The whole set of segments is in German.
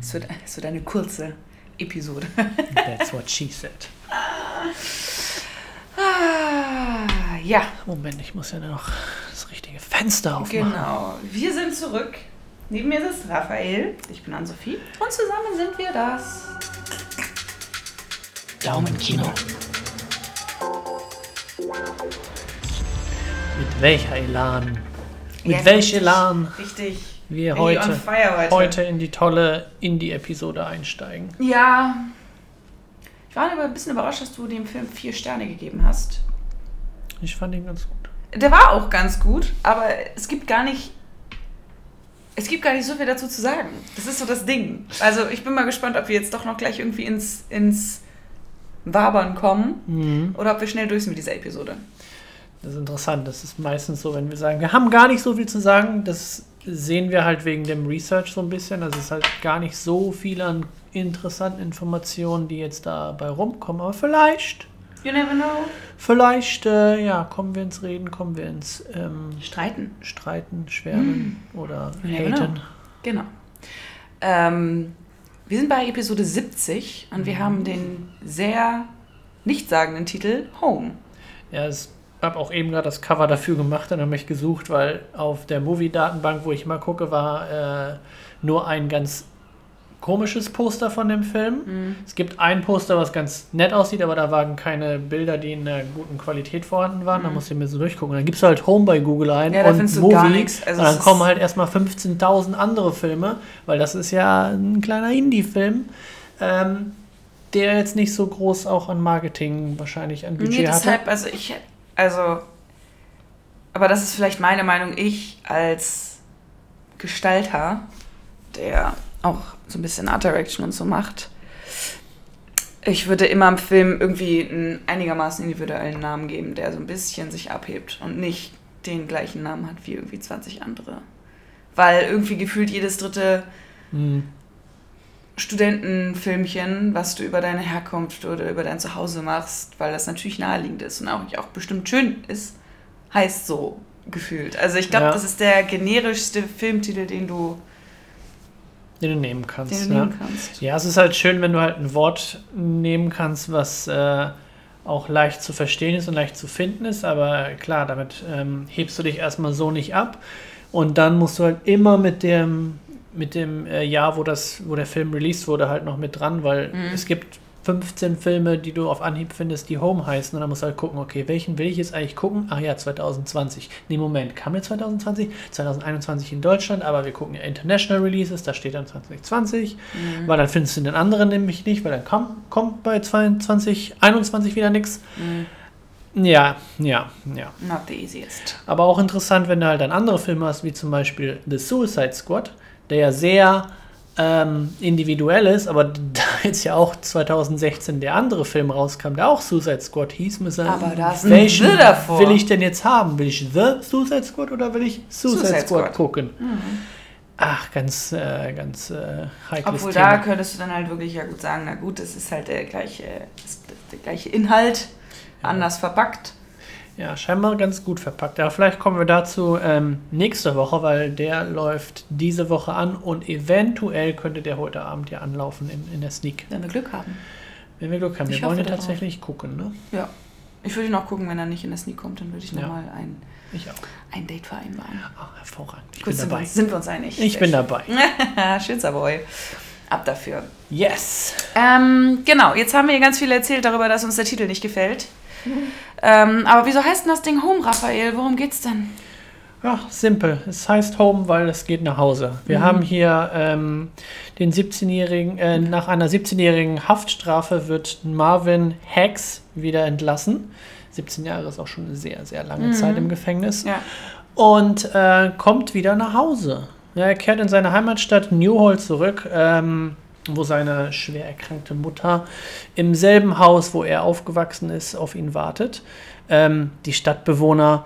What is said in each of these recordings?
Es, wird, es wird eine kurze Episode. That's what she said. ah, ja, Moment, ich muss ja noch das richtige Fenster aufmachen. genau. Wir sind zurück. Neben mir sitzt Raphael. Ich bin Ann-Sophie. Und zusammen sind wir das. Daumenkino. Mit welcher Elan? Mit Ja, welchem Elan Richtig. Wir heute, heute. heute in die tolle Indie-Episode einsteigen? Ja. Ich war aber ein bisschen überrascht, dass du dem Film vier Sterne gegeben hast. Ich fand ihn ganz gut. Der war auch ganz gut, aber es gibt gar nicht. Es gibt gar nicht so viel dazu zu sagen. Das ist so das Ding. Also ich bin mal gespannt, ob wir jetzt doch noch gleich irgendwie ins, ins Wabern kommen Mhm. oder ob wir schnell durch sind mit dieser Episode. Das ist interessant. Das ist meistens so, wenn wir sagen, wir haben gar nicht so viel zu sagen. Das sehen wir halt wegen dem Research so ein bisschen. Das ist halt gar nicht so viel an interessanten Informationen, die jetzt dabei rumkommen. Aber vielleicht, You never know. vielleicht, äh, ja, kommen wir ins Reden, kommen wir ins ähm, Streiten. Streiten, Schwärmen oder You Haten. Genau. Ähm, wir sind bei Episode 70 und wir haben den sehr nichtssagenden Titel Home. Ja, ich habe auch eben gerade das Cover dafür gemacht und habe mich gesucht, weil auf der Movie-Datenbank, wo ich immer gucke, war äh, nur ein ganz komisches Poster von dem Film. Mhm. Es gibt ein Poster, was ganz nett aussieht, aber da waren keine Bilder, die in einer guten Qualität vorhanden waren. Da musst du mir so durchgucken. Dann gibst du halt Home bei Google ein Mhm. Ja, da und Movie. Also und dann kommen halt erstmal 15.000 andere Filme, weil das ist ja ein kleiner Indie-Film. Ähm, der jetzt nicht so groß auch an Marketing wahrscheinlich an Budget Nee, hatte. deshalb, also ich, also, aber das ist vielleicht meine Meinung, ich als Gestalter, der auch so ein bisschen Art Direction und so macht, ich würde immer im Film irgendwie einen einigermaßen individuellen Namen geben, der so ein bisschen sich abhebt und nicht den gleichen Namen hat wie irgendwie 20 andere. Weil irgendwie gefühlt jedes dritte Hm. Studentenfilmchen, was du über deine Herkunft oder über dein Zuhause machst, weil das natürlich naheliegend ist und auch, auch bestimmt schön ist, heißt so gefühlt. Also ich glaube, Ja. das ist der generischste Filmtitel, den du, Den du nehmen kannst. den du ja. nehmen kannst. ja, es ist halt schön, wenn du halt ein Wort nehmen kannst, was äh, auch leicht zu verstehen ist und leicht zu finden ist. Aber klar, damit ähm, hebst du dich erstmal so nicht ab. Und dann musst du halt immer mit dem, mit dem äh, Jahr, wo, das, wo der Film released wurde, halt noch mit dran, weil Mhm. es gibt 15 Filme, die du auf Anhieb findest, die Home heißen. Und dann musst du halt gucken, okay, welchen will ich jetzt eigentlich gucken? Ach ja, 2020. Nee, Moment, kam der 2020? 2021 in Deutschland, aber wir gucken ja International Releases, da steht dann 2020. Mhm. Weil dann findest du den anderen nämlich nicht, weil dann kommt, kommt bei 2021 wieder nichts. Mhm. Ja, ja, ja. Not the easiest. Aber auch interessant, wenn du halt dann andere Filme hast, wie zum Beispiel The Suicide Squad, der ja sehr ähm, individuell ist, aber da jetzt ja auch 2016 der andere Film rauskam, der auch Suicide Squad hieß, muss er, Aber da ist ein welchen The davor. will ich denn jetzt haben? Will ich The Suicide Squad oder will ich Suicide, Suicide Squad, Squad. gucken? Ach, ganz, äh, ganz äh, heikles Obwohl Thema. da könntest du dann halt wirklich ja gut sagen, na gut, das ist halt der gleiche, der gleiche Inhalt, anders verpackt. Ja, scheinbar ganz gut verpackt. Aber vielleicht kommen wir dazu ähm, nächste Woche, weil der läuft diese Woche an und eventuell könnte der heute Abend ja anlaufen in, in der Sneak. Wenn wir Glück haben. Wenn wir Glück haben. Ich Wir wollen ja tatsächlich gucken, ne? Ja. Ich würde noch gucken, wenn er nicht in der Sneak kommt, dann würde ich Ja. nochmal ein, auch. ein Date vereinbaren. Ach, hervorragend. Ich Gut, bin sind, wir dabei. uns, sind wir uns einig? Ich bin Sehr dabei. schön. Schützer Boy. Ab dafür. Yes! Ähm, genau, jetzt haben wir hier ganz viel erzählt darüber, dass uns der Titel nicht gefällt. Ähm, aber wieso heißt denn das Ding Home, Raphael? Worum geht's denn? Ja, simpel. Es heißt Home, weil es geht nach Hause. Wir Mhm. haben hier ähm, den 17-jährigen, äh, nach einer 17-jährigen Haftstrafe wird Marvin Hacks wieder entlassen. 17 Jahre ist auch schon eine sehr, sehr lange Mhm. Zeit im Gefängnis. Ja. Und äh, kommt wieder nach Hause. Er kehrt in seine Heimatstadt Newhall zurück, ähm, wo seine schwer erkrankte Mutter im selben Haus, wo er aufgewachsen ist, auf ihn wartet. Ähm, die Stadtbewohner,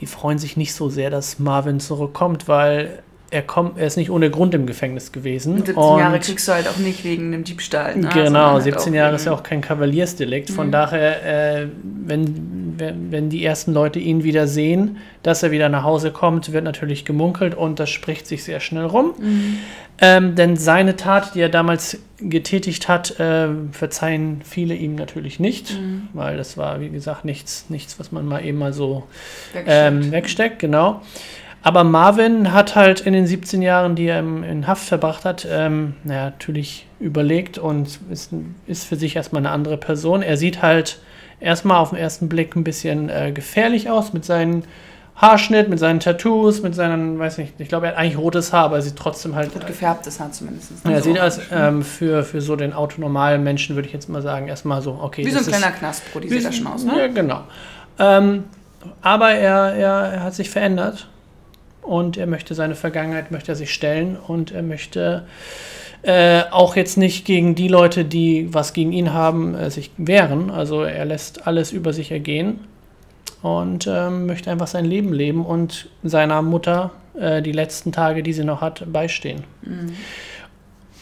die freuen sich nicht so sehr, dass Marvin zurückkommt, weil er, kommt, er ist nicht ohne Grund im Gefängnis gewesen. Und 17 und Jahre kriegst du halt auch nicht wegen einem Diebstahl. Ne? Genau, halt 17 Jahre ist ja auch kein Kavaliersdelikt. Von mhm. daher, äh, wenn, wenn, wenn die ersten Leute ihn wieder sehen, dass er wieder nach Hause kommt, wird natürlich gemunkelt und das spricht sich sehr schnell rum. Mhm. Ähm, denn seine Tat, die er damals getätigt hat, äh, verzeihen viele ihm natürlich nicht, mhm. weil das war, wie gesagt, nichts, nichts, was man mal eben mal so wegsteckt, ähm, wegsteckt genau. Aber Marvin hat halt in den 17 Jahren, die er in Haft verbracht hat, ähm, naja, natürlich überlegt und ist, ist für sich erstmal eine andere Person. Er sieht halt erstmal auf den ersten Blick ein bisschen äh, gefährlich aus mit seinen Haarschnitt, mit seinen Tattoos, mit seinen, weiß nicht, ich glaube, er hat eigentlich rotes Haar, aber er sieht trotzdem halt. Gut gefärbtes Haar zumindest. Ne? Ja, er sieht als ähm, für, für so den autonormalen Menschen, würde ich jetzt mal sagen, erstmal so, okay. Wie so ein kleiner Knastbrot, sieht er schon aus, ne? Ja, genau. Ähm, aber er, er, er hat sich verändert und er möchte seine Vergangenheit, möchte er sich stellen und er möchte äh, auch jetzt nicht gegen die Leute, die was gegen ihn haben, äh, sich wehren. Also er lässt alles über sich ergehen und ähm, möchte einfach sein Leben leben und seiner Mutter äh, die letzten Tage, die sie noch hat, beistehen. Mhm.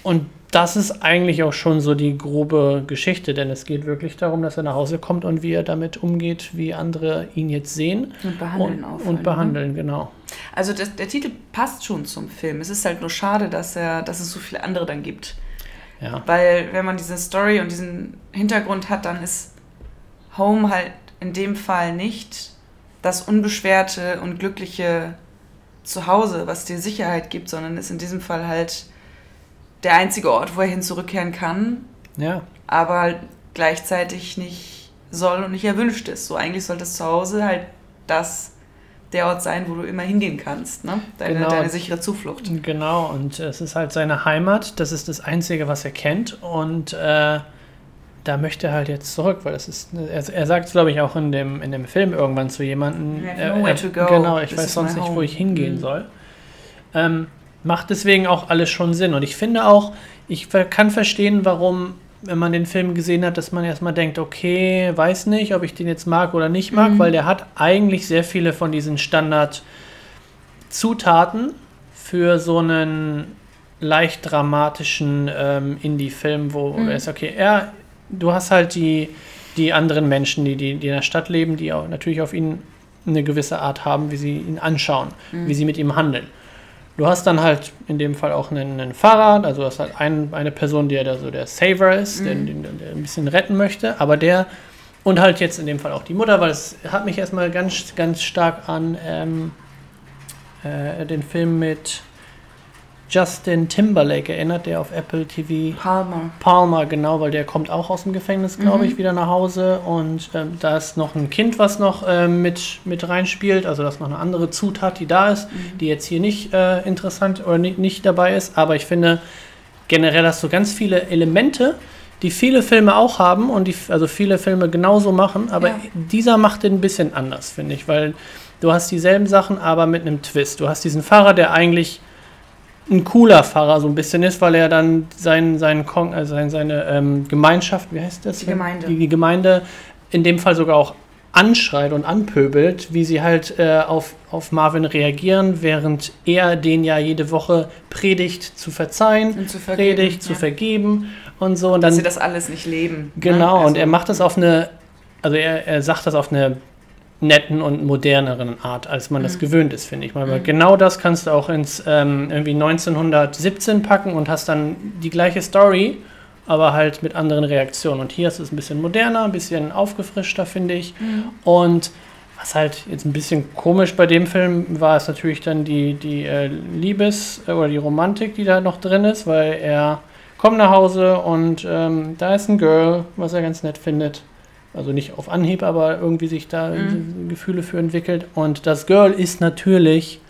Und das ist eigentlich auch schon so die grobe Geschichte, denn es geht wirklich darum, dass er nach Hause kommt und wie er damit umgeht, wie andere ihn jetzt sehen. Und behandeln auch. Und behandeln, ne? genau. Also das, der Titel passt schon zum Film. Es ist halt nur schade, dass, er, dass es so viele andere dann gibt. Ja. Weil wenn man diese Story und diesen Hintergrund hat, dann ist Home halt in dem Fall nicht das unbeschwerte und glückliche Zuhause, was dir Sicherheit gibt, sondern ist in diesem Fall halt der einzige Ort, wo er hin zurückkehren kann. Ja. Aber gleichzeitig nicht soll und nicht erwünscht ist. So eigentlich sollte das Zuhause halt das der Ort sein, wo du immer hingehen kannst, ne? Deine, genau. deine sichere Zuflucht. Genau, und es ist halt seine Heimat, das ist das Einzige, was er kennt. Und äh, da möchte er halt jetzt zurück, weil das ist, er, er sagt es, glaube ich, auch in dem, in dem Film irgendwann zu jemandem. Äh, äh, genau, ich weiß sonst nicht, wo ich hingehen mhm. soll. Ähm, macht deswegen auch alles schon Sinn. Und ich finde auch, ich kann verstehen, warum, wenn man den Film gesehen hat, dass man erstmal denkt, okay, weiß nicht, ob ich den jetzt mag oder nicht mag, mhm. weil der hat eigentlich sehr viele von diesen Standard-Zutaten für so einen leicht dramatischen ähm, Indie-Film, wo mhm. er ist, okay, er, du hast halt die, die anderen Menschen, die, die, die in der Stadt leben, die auch natürlich auf ihn eine gewisse Art haben, wie sie ihn anschauen, mhm. wie sie mit ihm handeln. Du hast dann halt in dem Fall auch einen, einen Fahrer, also du hast halt ein, eine Person, die ja so der Saver ist, mhm. der, der, der, ein bisschen retten möchte, aber der und halt jetzt in dem Fall auch die Mutter, weil es hat mich erstmal ganz, ganz stark an ähm, äh, den Film mit Justin Timberlake erinnert, der auf Apple TV. Palmer. Palmer, genau, weil der kommt auch aus dem Gefängnis, glaube mhm. ich, wieder nach Hause. Und ähm, da ist noch ein Kind, was noch äh, mit, mit reinspielt. Also das ist noch eine andere Zutat, die da ist, mhm. die jetzt hier nicht äh, interessant oder nicht, nicht dabei ist. Aber ich finde, generell hast du ganz viele Elemente, die viele Filme auch haben und die also viele Filme genauso machen. Aber ja. dieser macht den ein bisschen anders, finde ich, weil du hast dieselben Sachen, aber mit einem Twist. Du hast diesen Fahrer, der eigentlich ein cooler Pfarrer so ein bisschen ist, weil er dann sein, sein also seine ähm, Gemeinschaft, wie heißt das? Die Gemeinde. Die, die, Gemeinde in dem Fall sogar auch anschreit und anpöbelt, wie sie halt äh, auf, auf Marvin reagieren, während er den ja jede Woche predigt zu verzeihen, zu vergeben, predigt ja. zu vergeben und so. Und dann, Dass sie das alles nicht leben. Ne? Genau, ne? also, und er macht das auf eine, also er, er sagt das auf eine netten und moderneren Art, als man mhm. das gewöhnt ist, finde ich mal. Mhm. Genau das kannst du auch ins ähm, irgendwie 1917 packen und hast dann die gleiche Story, aber halt mit anderen Reaktionen. Und hier ist es ein bisschen moderner, ein bisschen aufgefrischter, finde ich. Mhm. Und was halt jetzt ein bisschen komisch bei dem Film war, ist natürlich dann die, die äh, Liebes- oder die Romantik, die da noch drin ist, weil er kommt nach Hause und ähm, da ist ein Girl, was er ganz nett findet. Also nicht auf Anhieb, aber irgendwie sich da mhm. Gefühle für entwickelt. Und das Girl ist natürlich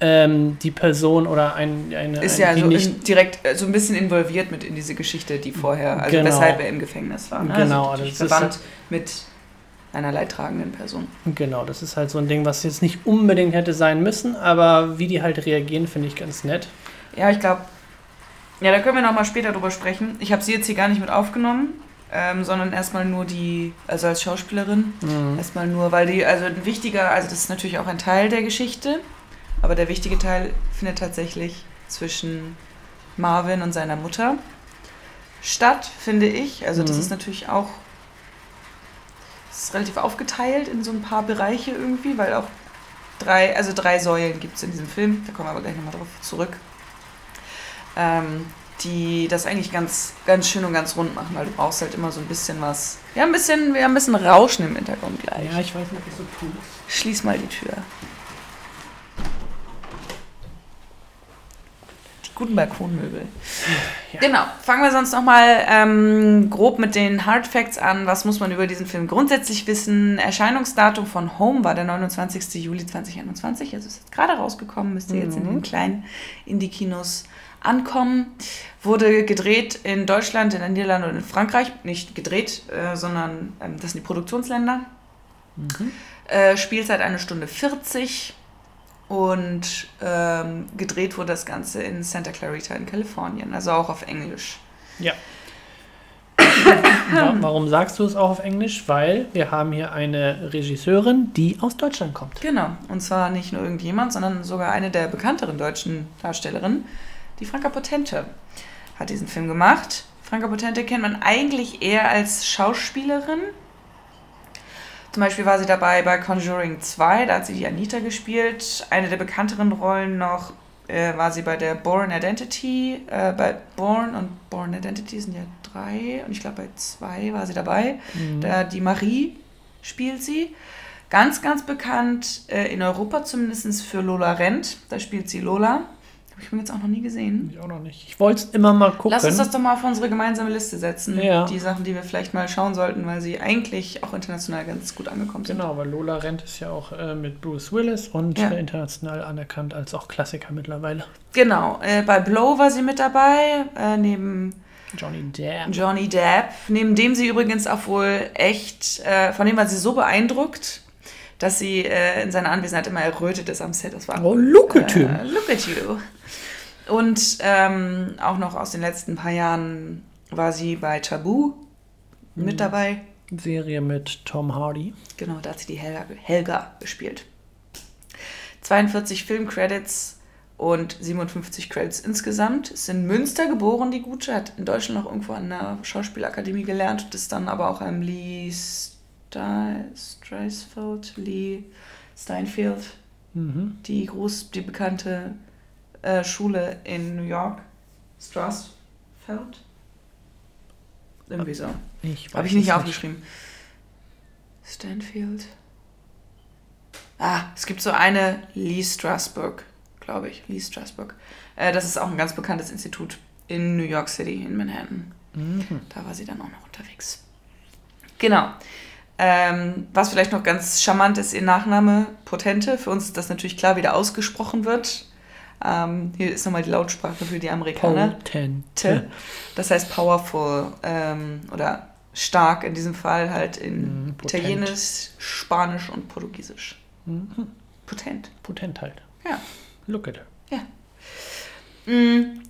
ähm, die Person oder ein, eine. Ist ja so nicht direkt äh, so ein bisschen involviert mit in diese Geschichte, die vorher, also genau. weshalb er im Gefängnis war. Ne? Genau, also, also verwandt mit einer leidtragenden Person. Genau, das ist halt so ein Ding, was jetzt nicht unbedingt hätte sein müssen, aber wie die halt reagieren, finde ich ganz nett. Ja, ich glaube, ja, da können wir nochmal später drüber sprechen. Ich habe sie jetzt hier gar nicht mit aufgenommen, ähm, sondern erstmal nur die, also als Schauspielerin, mhm. erstmal nur, weil die, also ein wichtiger, also das ist natürlich auch ein Teil der Geschichte, Aber der wichtige Teil findet tatsächlich zwischen Marvin und seiner Mutter statt, finde ich. Also das Mhm. ist natürlich auch es ist relativ aufgeteilt in so ein paar Bereiche irgendwie, weil auch drei, also drei Säulen gibt es in diesem Film, da kommen wir aber gleich nochmal drauf zurück, ähm, die das eigentlich ganz, ganz schön und ganz rund machen, weil du brauchst halt immer so ein bisschen was. Wir haben ein bisschen, wir haben ein bisschen Rauschen im Hintergrund gleich. Ja, ich weiß nicht, ob ich so tue. Schließ mal die Tür. Die guten Balkonmöbel. Ja. Genau. Fangen wir sonst nochmal ähm, grob mit den Hard Facts an. Was muss man über diesen Film grundsätzlich wissen? Erscheinungsdatum von Home war der 29. Juli 2021. Also ist jetzt gerade rausgekommen. Müsste jetzt in den kleinen Indie-Kinos ankommen. Wurde gedreht in Deutschland, in den Niederlanden und in Frankreich. Nicht gedreht, äh, sondern ähm, das sind die Produktionsländer. Äh, Spielzeit eine Stunde 40 und ähm, gedreht wurde das Ganze in Santa Clarita in Kalifornien, also auch auf Englisch. Ja. Wa- Warum sagst du es auch auf Englisch? Weil wir haben hier eine Regisseurin, die aus Deutschland kommt. Genau, und zwar nicht nur irgendjemand, sondern sogar eine der bekannteren deutschen Darstellerinnen, die Franka Potente, hat diesen Film gemacht. Franka Potente kennt man eigentlich eher als Schauspielerin. Zum Beispiel war sie dabei bei Conjuring 2, da hat sie die Anita gespielt. Eine der bekannteren Rollen noch äh, war sie bei der Born Identity. Äh, bei Born und Born Identity sind ja drei und ich glaube bei zwei war sie dabei. Da die Marie spielt sie. Ganz, ganz bekannt äh, in Europa zumindest für Lola Rent. Da spielt sie Lola. Habe ich mir jetzt auch noch nie gesehen. Ich auch noch nicht. Ich wollte es immer mal gucken. Lass uns das doch mal auf unsere gemeinsame Liste setzen. Ja. Die Sachen, die wir vielleicht mal schauen sollten, weil sie eigentlich auch international ganz gut angekommen sind. Genau, weil Lola Rent ist ja auch äh, mit Bruce Willis und Ja. international anerkannt als auch Klassiker mittlerweile. Genau. Äh, bei Blow war sie mit dabei, äh, neben Johnny Depp. Johnny Depp, neben dem sie übrigens auch wohl echt, äh, von dem war sie so beeindruckt, dass sie äh, in seiner Anwesenheit immer errötet ist am Set. Das war Oh, look at him. Äh, look at you. Und ähm, auch noch aus den letzten paar Jahren war sie bei Tabu Mhm. mit dabei. Serie mit Tom Hardy. Genau, da hat sie die Helga, Helga gespielt. 42 Filmcredits und 57 Credits insgesamt. Ist in Münster geboren, die Gute. Hat in Deutschland noch irgendwo an der Schauspielakademie gelernt und ist dann aber auch am Lee Sta- Streisfeld, Lee Steinfield, Mhm. die groß, die bekannte äh, Schule in New York. Strassfeld? Irgendwie so. Ich Habe ich nicht es aufgeschrieben. Stanfield. Ah, es gibt so eine Lee Strasberg, glaube ich. Lee Strasberg. Äh, das ist auch ein ganz bekanntes Institut in New York City, in Manhattan. Mhm. Da war sie dann auch noch unterwegs. Genau. Ähm, was vielleicht noch ganz charmant ist, ihr Nachname Potente. Für uns ist das natürlich klar, wie der ausgesprochen wird. Ähm, hier ist nochmal die Lautsprache für die Amerikaner. Potente. Das heißt powerful ähm, oder stark in diesem Fall halt in Mhm, potent. Italienisch, Spanisch und Portugiesisch. Mhm. Potent. Potent halt. Ja. Look at her. Mm.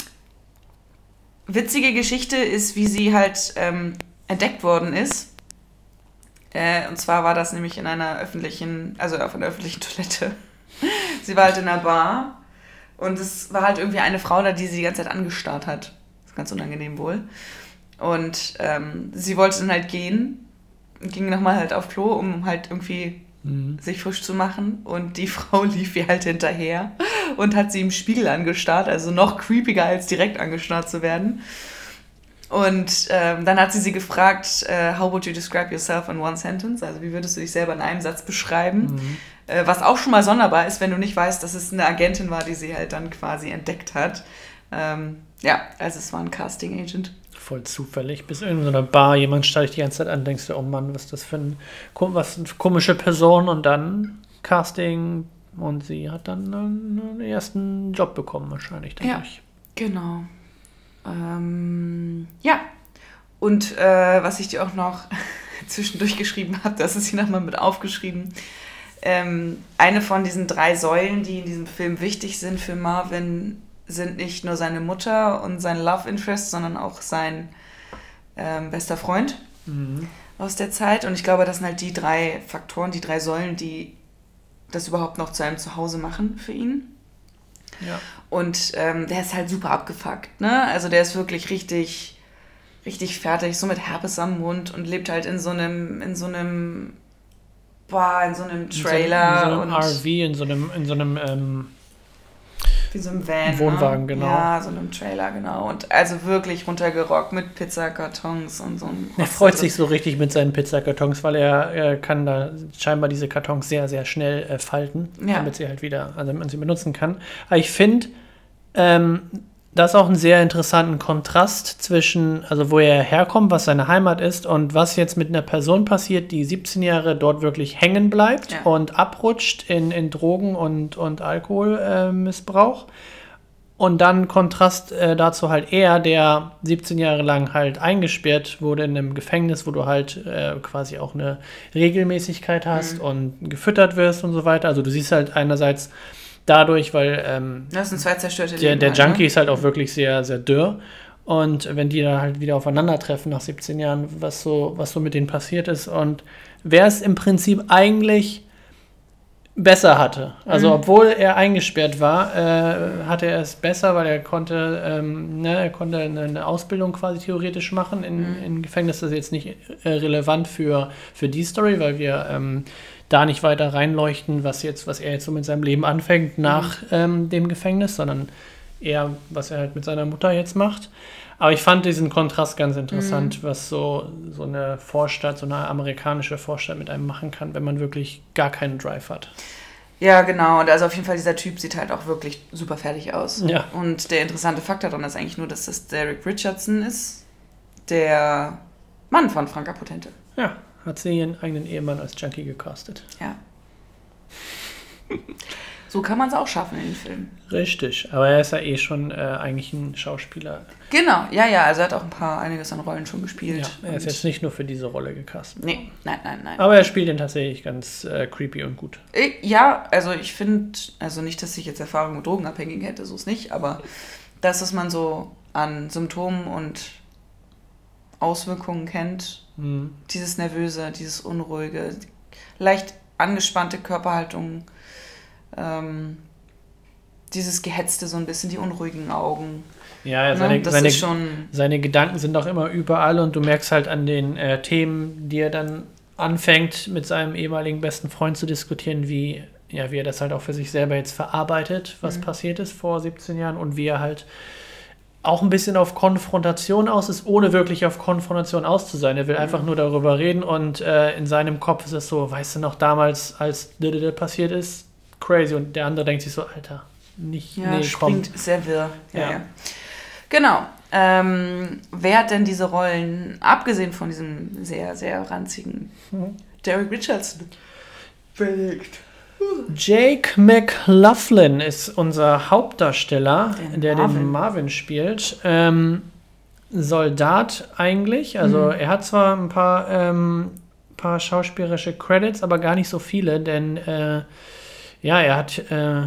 Witzige Geschichte ist, wie sie halt ähm, entdeckt worden ist. Äh, und zwar war das nämlich in einer öffentlichen, also auf einer öffentlichen Toilette. sie war halt in einer Bar und es war halt irgendwie eine Frau da, die sie die ganze Zeit angestarrt hat. Das ist ganz unangenehm wohl. Und ähm, sie wollte dann halt gehen und ging nochmal halt auf Klo, um halt irgendwie Mhm. sich frisch zu machen und die Frau lief ihr halt hinterher und hat sie im Spiegel angestarrt, also noch creepiger als direkt angestarrt zu werden. Und ähm, dann hat sie sie gefragt, äh, how would you describe yourself in one sentence? Also wie würdest du dich selber in einem Satz beschreiben? Mhm. Äh, was auch schon mal sonderbar ist, wenn du nicht weißt, dass es eine Agentin war, die sie halt dann quasi entdeckt hat. Ähm, ja, also es war ein Casting Agent. Voll zufällig. Bis in so einer Bar, jemand starrt dich die ganze Zeit an, denkst du, oh Mann, was ist das für ein, was eine komische Person und dann Casting und sie hat dann einen, ersten Job bekommen wahrscheinlich dadurch. Genau. Ähm, ja. Und äh, was ich dir auch noch zwischendurch geschrieben habe, das ist hier nochmal mit aufgeschrieben. Ähm, eine von diesen drei Säulen, die in diesem Film wichtig sind für Marvin, sind nicht nur seine Mutter und sein Love Interest, sondern auch sein ähm, bester Freund Mhm. aus der Zeit. Und ich glaube, das sind halt die drei Faktoren, die drei Säulen, die das überhaupt noch zu einem Zuhause machen für ihn. Ja. Und ähm, der ist halt super abgefuckt, ne? Also der ist wirklich richtig, richtig fertig, so mit Herpes am Mund und lebt halt in so einem, in so einem, boah, in so einem Trailer In so, in so einem RV, in so einem, in so einem ähm, wie so einem Van. Wohnwagen, ne? genau. Ja, so einem Trailer, genau. Und also wirklich runtergerockt mit Pizzakartons und so. Er freut sich so richtig mit seinen Pizzakartons, weil er, er kann da scheinbar diese Kartons sehr, sehr schnell äh, falten, Ja. damit sie halt wieder, also damit man sie benutzen kann. Aber ich finde, ähm, das ist auch einen sehr interessanten Kontrast zwischen, also wo er herkommt, was seine Heimat ist und was jetzt mit einer Person passiert, die 17 Jahre dort wirklich hängen bleibt Ja. und abrutscht in, in Drogen und, und Alkoholmissbrauch. Äh. Und dann Kontrast äh, dazu halt er, der 17 Jahre lang halt eingesperrt wurde in einem Gefängnis, wo du halt äh, quasi auch eine Regelmäßigkeit hast und gefüttert wirst und so weiter. Also du siehst halt einerseits dadurch, weil ähm, Das sind zwei zerstörte der, der halt, Junkie ne? ist halt auch wirklich sehr, sehr dürr. Und wenn die da halt wieder aufeinandertreffen nach 17 Jahren, was so, was so mit denen passiert ist und wer es im Prinzip eigentlich besser hatte. Also Mhm. obwohl er eingesperrt war, äh, hatte er es besser, weil er konnte, ähm, ne, er konnte eine, eine Ausbildung quasi theoretisch machen in, Mhm. in Gefängnis. Das ist jetzt nicht äh, relevant für, für die Story, weil wir ähm, da nicht weiter reinleuchten, was jetzt, was er jetzt so mit seinem Leben anfängt nach ähm, dem Gefängnis, sondern eher, was er halt mit seiner Mutter jetzt macht. Aber ich fand diesen Kontrast ganz interessant, was so, so eine Vorstadt, so eine amerikanische Vorstadt mit einem machen kann, wenn man wirklich gar keinen Drive hat. Ja, genau. Und also auf jeden Fall, dieser Typ sieht halt auch wirklich super fertig aus. Ja. Und der interessante Fakt daran ist eigentlich nur, dass das Derek Richardson ist, der Mann von Franka Potente. Ja, hat sie ihren eigenen Ehemann als Junkie gecastet. Ja. So kann man es auch schaffen in den Filmen. Richtig, aber er ist ja eh schon äh, eigentlich ein Schauspieler. Genau, ja, ja. Also er hat auch ein paar, einiges an Rollen schon gespielt. Ja, er ist jetzt nicht nur für diese Rolle gecastet. Nee, nein, nein, nein. Aber er spielt ihn tatsächlich ganz äh, creepy und gut. Ich- Ja, also ich finde, also nicht, dass ich jetzt Erfahrung mit Drogenabhängigen hätte, so ist nicht, aber das, was man so an Symptomen und Auswirkungen kennt, Hm. dieses Nervöse, dieses Unruhige, leicht angespannte Körperhaltung, ähm, dieses Gehetzte so ein bisschen, die unruhigen Augen. Ja, Ne? seine, Das seine, seine Gedanken sind auch immer überall und du merkst halt an den äh, Themen, die er dann anfängt, mit seinem ehemaligen besten Freund zu diskutieren, wie, ja, wie er das halt auch für sich selber jetzt verarbeitet, was Mhm. passiert ist vor 17 Jahren und wie er halt auch ein bisschen auf Konfrontation aus ist, ohne wirklich auf Konfrontation aus zu sein. Er will einfach nur darüber reden und äh, in seinem Kopf ist es so, weißt du noch damals, als das passiert ist, crazy. Und der andere denkt sich so, Alter, nicht, ja, nee, komm. springt sehr wirr. Ja, Ja. ja. Genau. Ähm, wer hat denn diese Rollen, abgesehen von diesem sehr, sehr ranzigen Mhm. Derek Richardson, belegt? Jake McLaughlin ist unser Hauptdarsteller, Der der, den Marvin. Marvin spielt. Ähm, Soldat eigentlich. Also Mhm. er hat zwar ein paar, ähm, paar schauspielerische Credits, aber gar nicht so viele, denn äh, ja, er hat äh,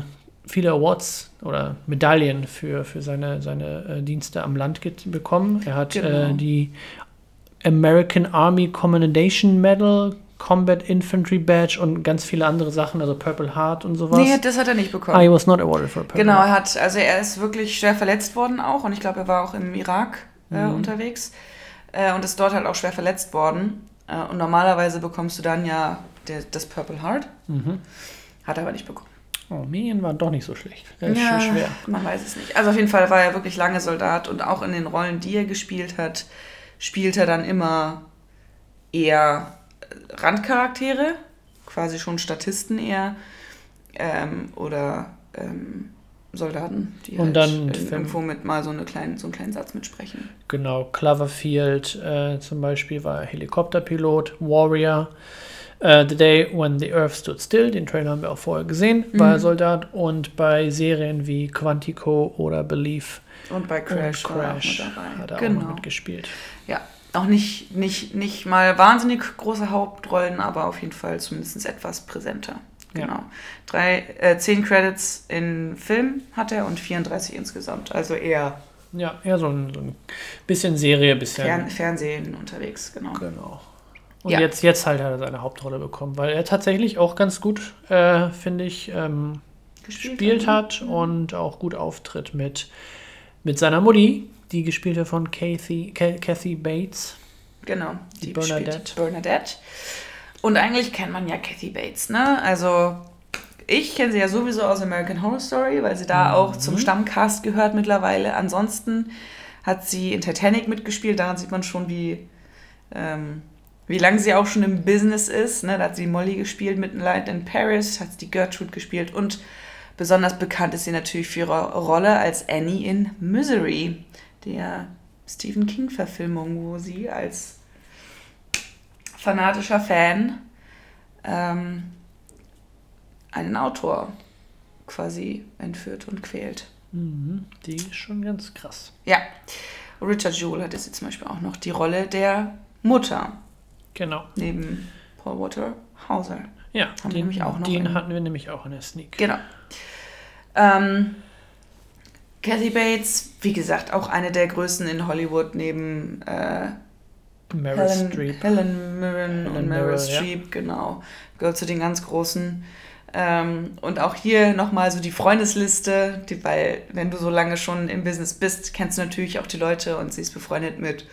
viele Awards oder Medaillen für, für seine, seine äh, Dienste am Land bekommen. Er hat Genau. äh, die American Army Commendation Medal, Combat Infantry Badge und ganz viele andere Sachen, also Purple Heart und sowas. Nee, das hat er nicht bekommen. I was not awarded for Purple Genau, Heart. er hat, also er ist wirklich schwer verletzt worden auch und ich glaube, er war auch im Irak äh, Mhm. unterwegs äh, und ist dort halt auch schwer verletzt worden. Äh, und normalerweise bekommst du dann ja der, das Purple Heart, Mhm. hat er aber nicht bekommen. Oh, Medien waren doch nicht so schlecht. Das ist schon schwer. man weiß es nicht. Also auf jeden Fall war er wirklich lange Soldat und auch in den Rollen, die er gespielt hat, spielt er dann immer eher äh, Randcharaktere, quasi schon Statisten eher ähm, oder ähm, Soldaten, die Und halt irgendwo mit mal so, eine kleinen, so einen kleinen Satz mitsprechen. Genau, Cloverfield äh, zum Beispiel war Helikopterpilot, Warrior. Äh, the Day When the Earth Stood Still, den Trailer haben wir auch vorher gesehen, war Mhm. Soldat. Und bei Serien wie Quantico oder Belief Und bei Crash, und war auch Crash hat er auch genau. noch mitgespielt. Ja, auch nicht, nicht, nicht mal wahnsinnig große Hauptrollen, aber auf jeden Fall zumindest etwas präsenter. Ja. Genau. Drei, äh, zehn Credits in Film hat er und 34 insgesamt. Also eher Ja, eher so ein, so ein bisschen Serie, bisschen. Fern Fernsehen unterwegs, genau. Genau. Und Ja. jetzt, jetzt halt hat er seine Hauptrolle bekommen, weil er tatsächlich auch ganz gut, äh, finde ich, ähm, gespielt, gespielt hat und auch gut auftritt mit, mit seiner Mutti, die gespielt wird von Kathy, Kathy Bates. Genau, die, Die Bernadette. Bernadette. Und eigentlich kennt man ja Kathy Bates, ne? Also ich kenne sie ja sowieso aus American Horror Story, weil sie da auch zum Stammcast gehört mittlerweile. Ansonsten hat sie in Titanic mitgespielt, daran sieht man schon, wie, ähm, wie lange sie auch schon im Business ist. Ne? Da hat sie Molly gespielt mit Light in Paris, hat sie die Gertrude gespielt und besonders bekannt ist sie natürlich für ihre Rolle als Annie in Misery, der Stephen King-Verfilmung, wo sie als fanatischer Fan ähm, einen Autor quasi entführt und quält. Mhm, die ist schon ganz krass. Ja, Richard Jewell hat jetzt zum Beispiel auch noch die Rolle der Mutter Genau. neben Paul Walter Hauser. Ja, den, den hatten wir nämlich auch in der Sneak. Genau. Ähm, Kathy Bates, wie gesagt, auch eine der größten in Hollywood neben äh, Meryl Helen, Streep. Helen Mirren Helen und Meryl ja. Streep, genau. Gehört zu den ganz großen. Ähm, und auch hier nochmal so die Freundesliste, die, weil wenn du so lange schon im Business bist, kennst du natürlich auch die Leute und sie ist befreundet mit,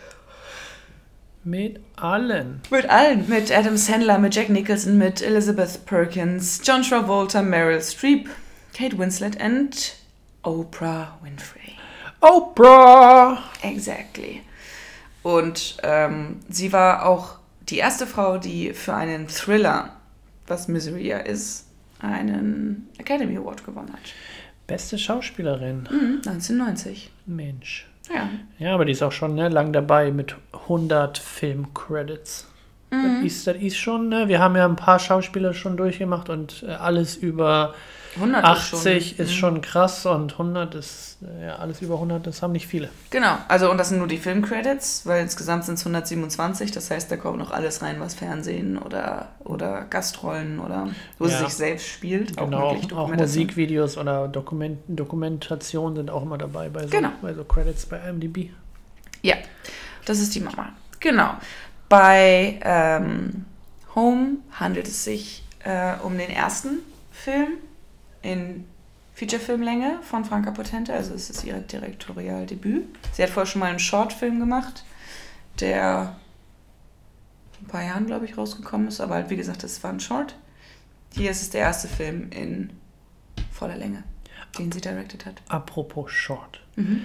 Mit allen. mit allen. Mit Adam Sandler, mit Jack Nicholson, mit Elizabeth Perkins, John Travolta, Meryl Streep, Kate Winslet und Oprah Winfrey. Oprah! Exactly. Und ähm, sie war auch die erste Frau, die für einen Thriller, was Misery ja ist, einen Academy Award gewonnen hat. Beste Schauspielerin. Mhm, 1990. Mensch. Ja. Ja, aber die ist auch schon ne, lang dabei mit 100 Filmcredits. Mhm. Das, ist, das ist schon, ne, wir haben ja ein paar Schauspieler schon durchgemacht und äh, alles über 100 80 ist mhm. schon krass und 100 ist, ja, alles über 100, das haben nicht viele. Genau, also und das sind nur die Filmcredits, weil insgesamt sind es 127, das heißt, da kommt noch alles rein, was Fernsehen oder, oder Gastrollen oder wo sie Ja. sich selbst spielt. Genau, wirklich auch, auch. Musikvideos oder Dokument, Dokumentationen sind auch immer dabei bei so, Genau. bei so Credits bei IMDb. Ja, das ist die Mama. Genau. Bei ähm, Home handelt es sich äh, um den ersten Film in Featurefilmlänge von Franka Potente, also es ist ihr Direktorialdebüt. Sie hat vorher schon mal einen Shortfilm gemacht, der vor ein paar Jahren, glaube ich, rausgekommen ist, aber halt, wie gesagt, das war ein Short. Hier ist es der erste Film in voller Länge, den sie directed hat. Apropos Short. Mhm.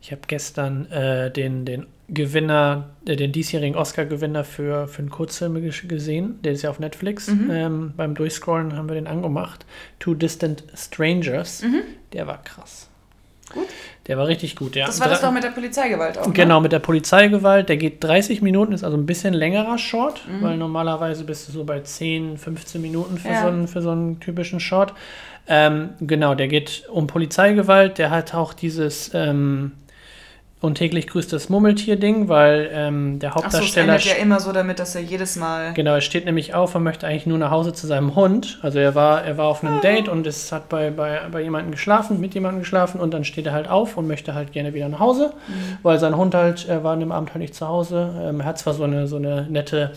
Ich habe gestern äh, den, den Gewinner, äh, den diesjährigen Oscar-Gewinner für, für einen Kurzfilm ges- gesehen. Der ist ja auf Netflix. Mhm. Ähm, beim Durchscrollen haben wir den angemacht. Two Distant Strangers. Mhm. Der war krass. Gut. Der war richtig gut, ja. Das war das doch mit der Polizeigewalt auch. Ne? Genau, mit der Polizeigewalt. Der geht 30 Minuten, ist also ein bisschen längerer Short, Mhm. weil normalerweise bist du so bei 10, 15 Minuten für, Ja. so, einen, für so einen typischen Short. Ähm, genau, der geht um Polizeigewalt. Der hat auch dieses ähm, und täglich grüßt das Murmeltier-Ding, weil ähm, der Achso, es Hauptdarsteller. endet ja immer so damit, dass er jedes Mal. Genau, er steht nämlich auf, er möchte eigentlich nur nach Hause zu seinem Hund. Also er war, er war auf Ah. einem Date und es hat bei, bei, bei jemandem geschlafen, mit jemandem geschlafen und dann steht er halt auf und möchte halt gerne wieder nach Hause, Mhm. weil sein Hund halt, er war an dem Abend halt nicht zu Hause. Ähm, er hat zwar so eine, so eine nette,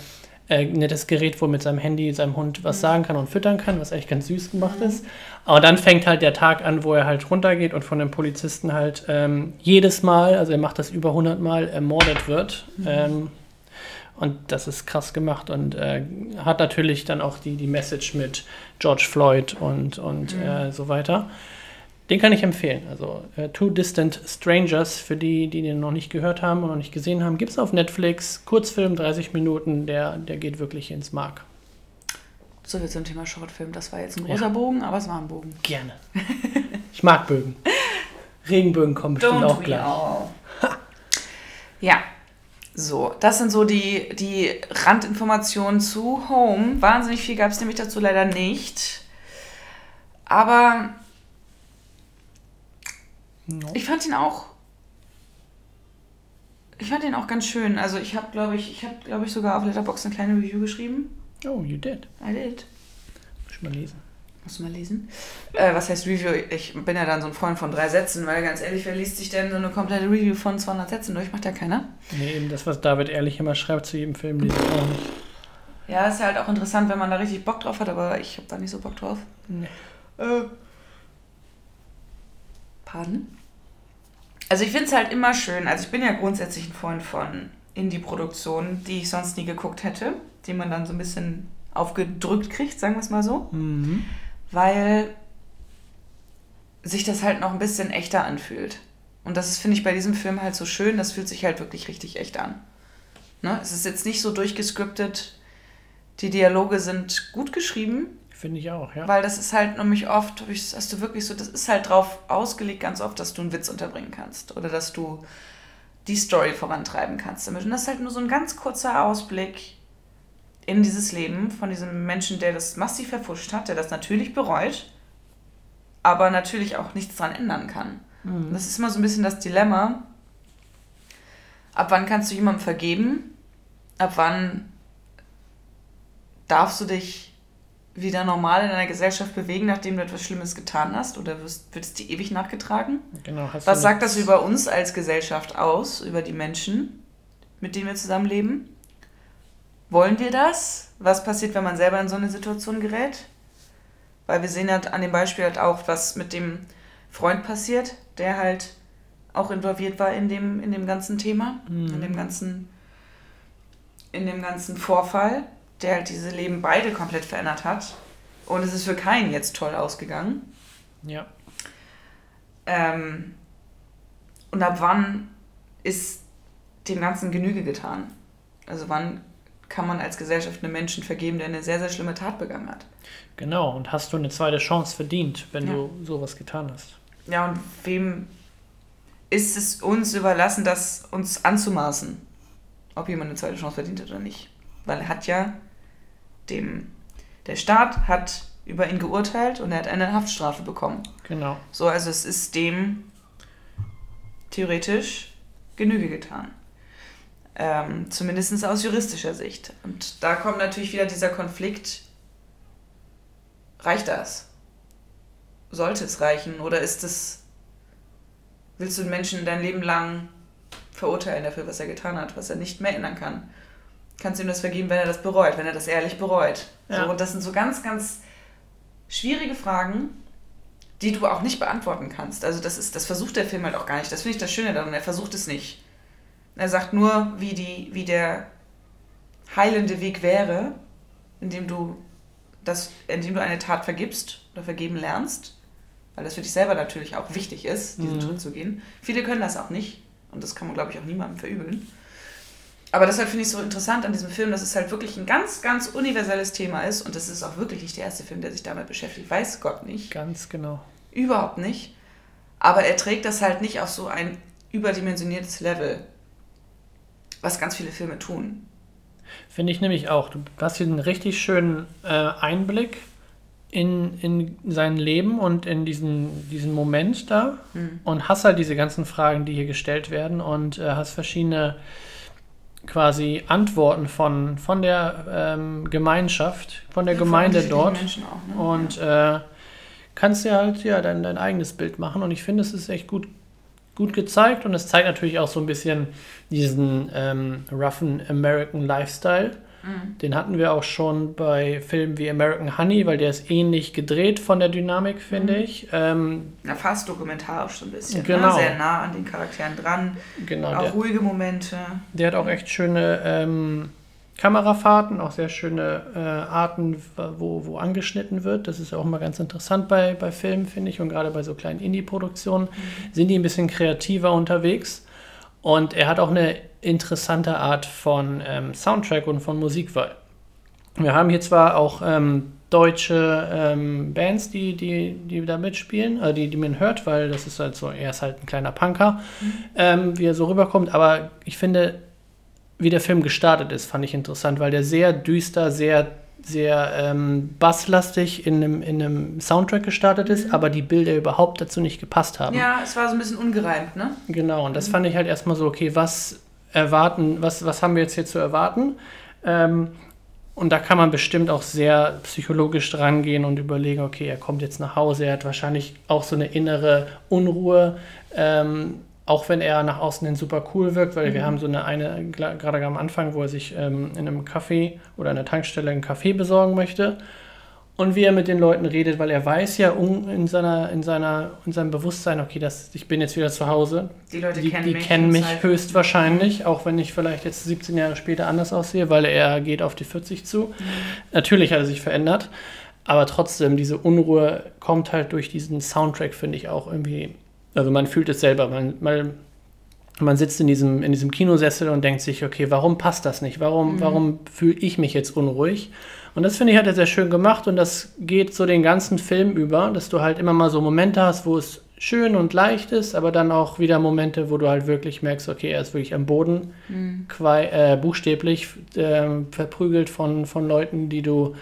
äh, nettes Gerät, wo er mit seinem Handy seinem Hund Mhm. was sagen kann und füttern kann, was echt ganz süß gemacht ist. Aber dann fängt halt der Tag an, wo er halt runtergeht und von den Polizisten halt ähm, jedes Mal, also er macht das über 100 Mal, ermordet wird. Ähm, und das ist krass gemacht und äh, hat natürlich dann auch die, die Message mit George Floyd und, und äh, so weiter. Den kann ich empfehlen. Also äh, Two Distant Strangers, für die, die den noch nicht gehört haben und noch nicht gesehen haben, gibt es auf Netflix. Kurzfilm, 30 Minuten, der, der geht wirklich ins Mark. So viel zum Thema Shortfilm. Das war jetzt ein Ja. großer Bogen, aber es war ein Bogen. Gerne. Ich mag Bögen. Regenbögen kommen bestimmt auch we gleich. ja. So, das sind so die, die Randinformationen zu Home. Wahnsinnig viel gab es nämlich dazu leider nicht. Aber No. ich fand ihn auch. Ich fand ihn auch ganz schön. Also ich habe, glaube ich, ich habe, glaube ich, sogar auf Letterboxd eine kleine Review geschrieben. Oh, you did. I did. Muss ich mal lesen. Musst du mal lesen. Äh, was heißt Review? Ich bin ja dann so ein Freund von drei Sätzen, weil ganz ehrlich, wer liest sich denn so eine komplette Review von 200 Sätzen durch? Macht ja keiner. Nee, eben das, was David ehrlich immer schreibt zu jedem Film, lese ich auch nicht. Ja, ist ja halt auch interessant, wenn man da richtig Bock drauf hat, aber ich habe da nicht so Bock drauf. Nee. Äh, Pardon? Also ich finde es halt immer schön, also ich bin ja grundsätzlich ein Freund von Indie-Produktionen, die ich sonst nie geguckt hätte, die man dann so ein bisschen aufgedrückt kriegt, sagen wir es mal so. Mhm. Weil sich das halt noch ein bisschen echter anfühlt. Und das finde ich bei diesem Film halt so schön, das fühlt sich halt wirklich richtig echt an. Ne? Es ist jetzt nicht so durchgescriptet, die Dialoge sind gut geschrieben, Finde ich auch, ja. weil das ist halt nämlich oft, hast du wirklich so, das ist halt drauf ausgelegt ganz oft, dass du einen Witz unterbringen kannst oder dass du die Story vorantreiben kannst damit. Und das ist halt nur so ein ganz kurzer Ausblick in dieses Leben von diesem Menschen, der das massiv verfuscht hat, der das natürlich bereut, aber natürlich auch nichts dran ändern kann. Und das ist immer so ein bisschen das Dilemma. Ab wann kannst du jemandem vergeben? Ab wann darfst du dich wieder normal in einer Gesellschaft bewegen, nachdem du etwas Schlimmes getan hast? Oder wirst, wird es dir ewig nachgetragen? Genau, Was sagt das über uns als Gesellschaft aus, über die Menschen, mit denen wir zusammenleben? Wollen wir das? Was passiert, wenn man selber in so eine Situation gerät? Weil wir sehen halt an dem Beispiel halt auch, was mit dem Freund passiert, der halt auch involviert war in dem, in dem ganzen Thema, in dem ganzen, in dem ganzen Vorfall, der halt diese Leben beide komplett verändert hat. Und es ist für keinen jetzt toll ausgegangen. Ja. Ähm, und ab wann ist dem Ganzen Genüge getan? Also wann kann man als Gesellschaft einem Menschen vergeben, der eine sehr, sehr schlimme Tat begangen hat? Genau, und hast du eine zweite Chance verdient, wenn Ja. du sowas getan hast. Ja, und wem ist es uns überlassen, das uns anzumaßen, ob jemand eine zweite Chance verdient hat oder nicht? Weil er hat ja dem, der Staat hat über ihn geurteilt und er hat eine Haftstrafe bekommen. Genau. So, also es ist dem theoretisch Genüge getan. Ähm, Zumindest aus juristischer Sicht. Und da kommt natürlich wieder dieser Konflikt. Reicht das? Sollte es reichen? Oder ist es. Willst du den Menschen dein Leben lang verurteilen dafür, was er getan hat, was er nicht mehr ändern kann? Kannst du ihm das vergeben, wenn er das bereut, wenn er das ehrlich bereut? Ja. So, und das sind so ganz, ganz schwierige Fragen, die du auch nicht beantworten kannst. Also das ist, das versucht der Film halt auch gar nicht. Das finde ich das Schöne daran. Er versucht es nicht. Er sagt nur, wie die, wie der heilende Weg wäre, indem du das, indem du eine Tat vergibst oder vergeben lernst, weil das für dich selber natürlich auch wichtig ist, diesen Mhm. Schritt zu gehen. Viele können das auch nicht und das kann man, glaube ich, auch niemandem verübeln. Aber deshalb finde ich es so interessant an diesem Film, dass es halt wirklich ein ganz, ganz universelles Thema ist und das ist auch wirklich nicht der erste Film, der sich damit beschäftigt. Weiß Gott nicht. Ganz genau. Überhaupt nicht. Aber er trägt das halt nicht auf so ein überdimensioniertes Level, was ganz viele Filme tun. Finde ich nämlich auch. Du hast hier einen richtig schönen äh, Einblick in, in sein Leben und in diesen, diesen Moment da Mhm. und hast halt diese ganzen Fragen, die hier gestellt werden und äh, hast verschiedene quasi Antworten von, von der ähm, Gemeinschaft, von der Ja, Gemeinde dort auch, ne? und äh, kannst dir halt ja dein, dein eigenes Bild machen und ich finde, es ist echt gut, gut gezeigt und es zeigt natürlich auch so ein bisschen diesen ähm, roughen American Lifestyle. Mhm. Den hatten wir auch schon bei Filmen wie American Honey, weil der ist ähnlich gedreht von der Dynamik, finde Mhm. ich. Ähm, Na, fast dokumentarisch so ein bisschen. Genau. Ne? Sehr nah an den Charakteren dran. genau, auch der, ruhige Momente. der hat auch echt schöne ähm, Kamerafahrten, auch sehr schöne äh, Arten, wo, wo angeschnitten wird. Das ist auch immer ganz interessant bei, bei Filmen, finde ich. Und gerade bei so kleinen Indie-Produktionen sind die ein bisschen kreativer unterwegs. Und er hat auch eine interessante Art von ähm, Soundtrack und von Musikwahl. Wir haben hier zwar auch ähm, deutsche ähm, Bands, die, die, die da mitspielen, äh, die, die man hört, weil das ist halt so, er ist halt ein kleiner Punker, ähm, wie er so rüberkommt, aber ich finde, wie der Film gestartet ist, fand ich interessant, weil der sehr düster, sehr, sehr ähm, basslastig in einem, in einem Soundtrack gestartet ist, aber die Bilder überhaupt dazu nicht gepasst haben. Ja, es war so ein bisschen ungereimt, ne? Genau, und das fand ich halt erstmal so, okay, was erwarten, was, was haben wir jetzt hier zu erwarten? Ähm, und da kann man bestimmt auch sehr psychologisch dran gehen und überlegen, okay, er kommt jetzt nach Hause, er hat wahrscheinlich auch so eine innere Unruhe, ähm, auch wenn er nach außen hin super cool wirkt, weil wir haben so eine, eine gerade am Anfang, wo er sich ähm, in einem Café oder einer Tankstelle einen Kaffee besorgen möchte. und wie er mit den Leuten redet, weil er weiß ja in, seiner, in, seiner, in seinem Bewusstsein, okay, das, ich bin jetzt wieder zu Hause. Die Leute die, kennen die mich. kennen mich Zeit. höchstwahrscheinlich, auch wenn ich vielleicht jetzt 17 Jahre später anders aussehe, weil er geht auf die 40 zu. Mhm. Natürlich hat er sich verändert, aber trotzdem, diese Unruhe kommt halt durch diesen Soundtrack, finde ich auch irgendwie. Also man fühlt es selber, man, man, man sitzt in diesem, in diesem Kinosessel und denkt sich, okay, warum passt das nicht? Warum, Mhm. warum fühle ich mich jetzt unruhig? Und das finde ich, hat er sehr schön gemacht und das geht so den ganzen Film über, dass du halt immer mal so Momente hast, wo es schön und leicht ist, aber dann auch wieder Momente, wo du halt wirklich merkst, okay, er ist wirklich am Boden, Mhm. äh, buchstäblich äh, verprügelt von, von Leuten, die du,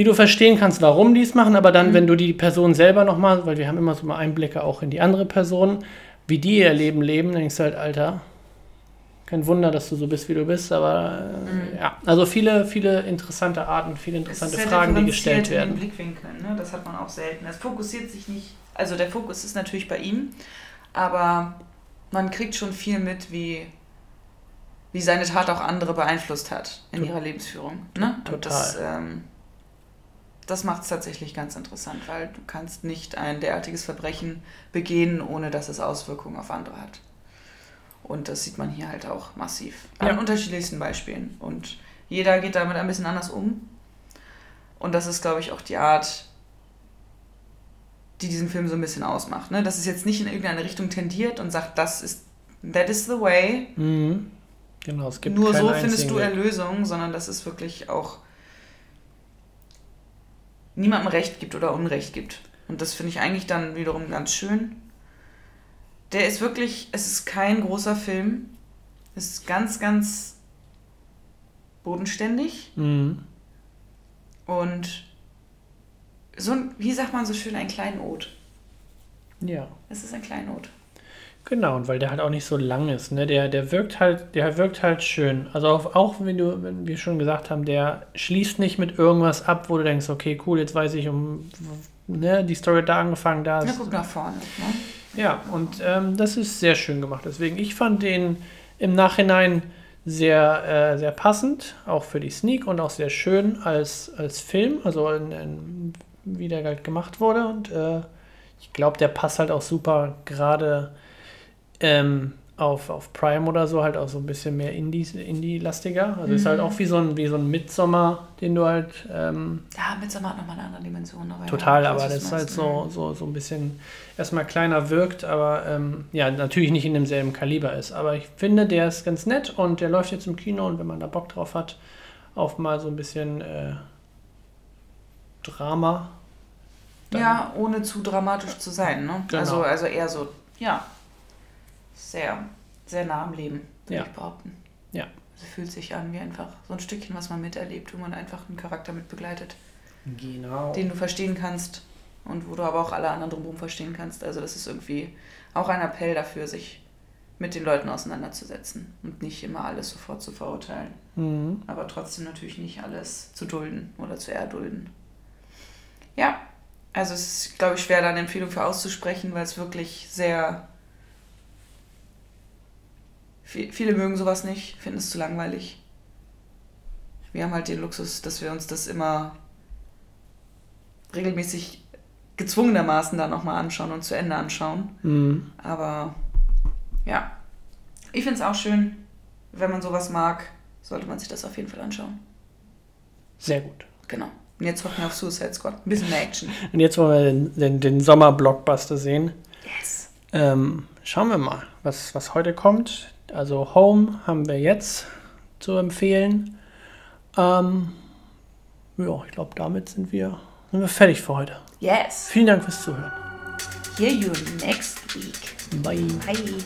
die du verstehen kannst, warum die es machen, aber dann, wenn du die Person selber nochmal, weil wir haben immer so mal Einblicke auch in die andere Person, wie die ihr Leben leben, dann denkst du halt, Alter, kein Wunder, dass du so bist, wie du bist, aber äh, ja, also viele, viele interessante Arten, viele Es interessante Fragen, die gestellt in werden. den Blickwinkeln, ne? Das hat man auch selten. Es fokussiert sich nicht, also der Fokus ist natürlich bei ihm, aber man kriegt schon viel mit, wie, wie seine Tat auch andere beeinflusst hat in ihrer Lebensführung. Ne? Und total. das, ähm, das macht es tatsächlich ganz interessant, weil du kannst nicht ein derartiges Verbrechen begehen, ohne dass es Auswirkungen auf andere hat. Und das sieht man hier halt auch massiv. An Ja. unterschiedlichsten Beispielen. Und jeder geht damit ein bisschen anders um. Und das ist, glaube ich, auch die Art, die diesen Film so ein bisschen ausmacht. Ne? Dass es jetzt nicht in irgendeine Richtung tendiert und sagt, das ist, that is the way. Mhm. Genau, es gibt Nur so findest du. Erlösung, sondern dass es wirklich auch niemandem Recht gibt oder Unrecht gibt. Und das finde ich eigentlich dann wiederum ganz schön. Der ist wirklich, es ist kein großer Film. Es ist ganz, ganz bodenständig Mhm. und so ein, wie sagt man so schön, ein Kleinod. Ja. Es ist ein Kleinod. Genau, und weil der halt auch nicht so lang ist, ne? Der, der wirkt halt, der wirkt halt schön. Also auch, auch wenn du, wenn wir schon gesagt haben, der schließt nicht mit irgendwas ab, wo du denkst, okay, cool, jetzt weiß ich um, ne, die Story hat da angefangen, da Ja, ist. guck nach vorne. Ne? Ja, und ähm, das ist sehr schön gemacht. Deswegen, ich fand den im Nachhinein sehr, äh, sehr passend, auch für die Sneak und auch sehr schön als, als Film, also in, in, wie der halt gemacht wurde. Und äh, ich glaube, der passt halt auch super gerade ähm, auf, auf Prime oder so, halt auch so ein bisschen mehr Indie- Indie-lastiger. also ist halt auch wie so ein, wie so ein Midsommer, den du halt ähm, Ja, Midsommar hat nochmal eine andere Dimension. Aber Total, ja, aber das ist halt so, so, so ein bisschen erstmal kleiner wirkt, aber ähm, ja, natürlich nicht in demselben Kaliber ist. Aber ich finde, der ist ganz nett und der läuft jetzt im Kino und wenn man da Bock drauf hat, auf mal so ein bisschen äh, Drama. Ja, ohne zu dramatisch zu sein, ne? Genau. Also, also eher so, ja, sehr, sehr nah am Leben, würde Ja. ich behaupten. Ja. Also fühlt sich an wie einfach so ein Stückchen, was man miterlebt, wo man einfach einen Charakter mit begleitet, Genau. den du verstehen kannst und wo du aber auch alle anderen drumherum verstehen kannst. Also das ist irgendwie auch ein Appell dafür, sich mit den Leuten auseinanderzusetzen und nicht immer alles sofort zu verurteilen. Mhm. aber trotzdem natürlich nicht alles zu dulden oder zu erdulden. Ja, also es ist, glaube ich, schwer, da eine Empfehlung für auszusprechen, weil es wirklich sehr. Vi- Viele mögen sowas nicht, finden es zu langweilig. Wir haben halt den Luxus, dass wir uns das immer regelmäßig gezwungenermaßen dann nochmal anschauen und zu Ende anschauen. Mhm. Aber ja, ich finde es auch schön, wenn man sowas mag, sollte man sich das auf jeden Fall anschauen. Sehr gut. Genau. Und jetzt hoffen wir auf Suicide Squad. Ein bisschen mehr Action. Und jetzt wollen wir den, den, den Sommer-Blockbuster sehen. Yes. Ähm, schauen wir mal, was, was heute kommt. Also Home haben wir jetzt zu empfehlen. Ähm, ja, ich glaube, damit sind wir, sind wir fertig für heute. Yes. Vielen Dank fürs Zuhören. Hear you next week. Bye. Bye.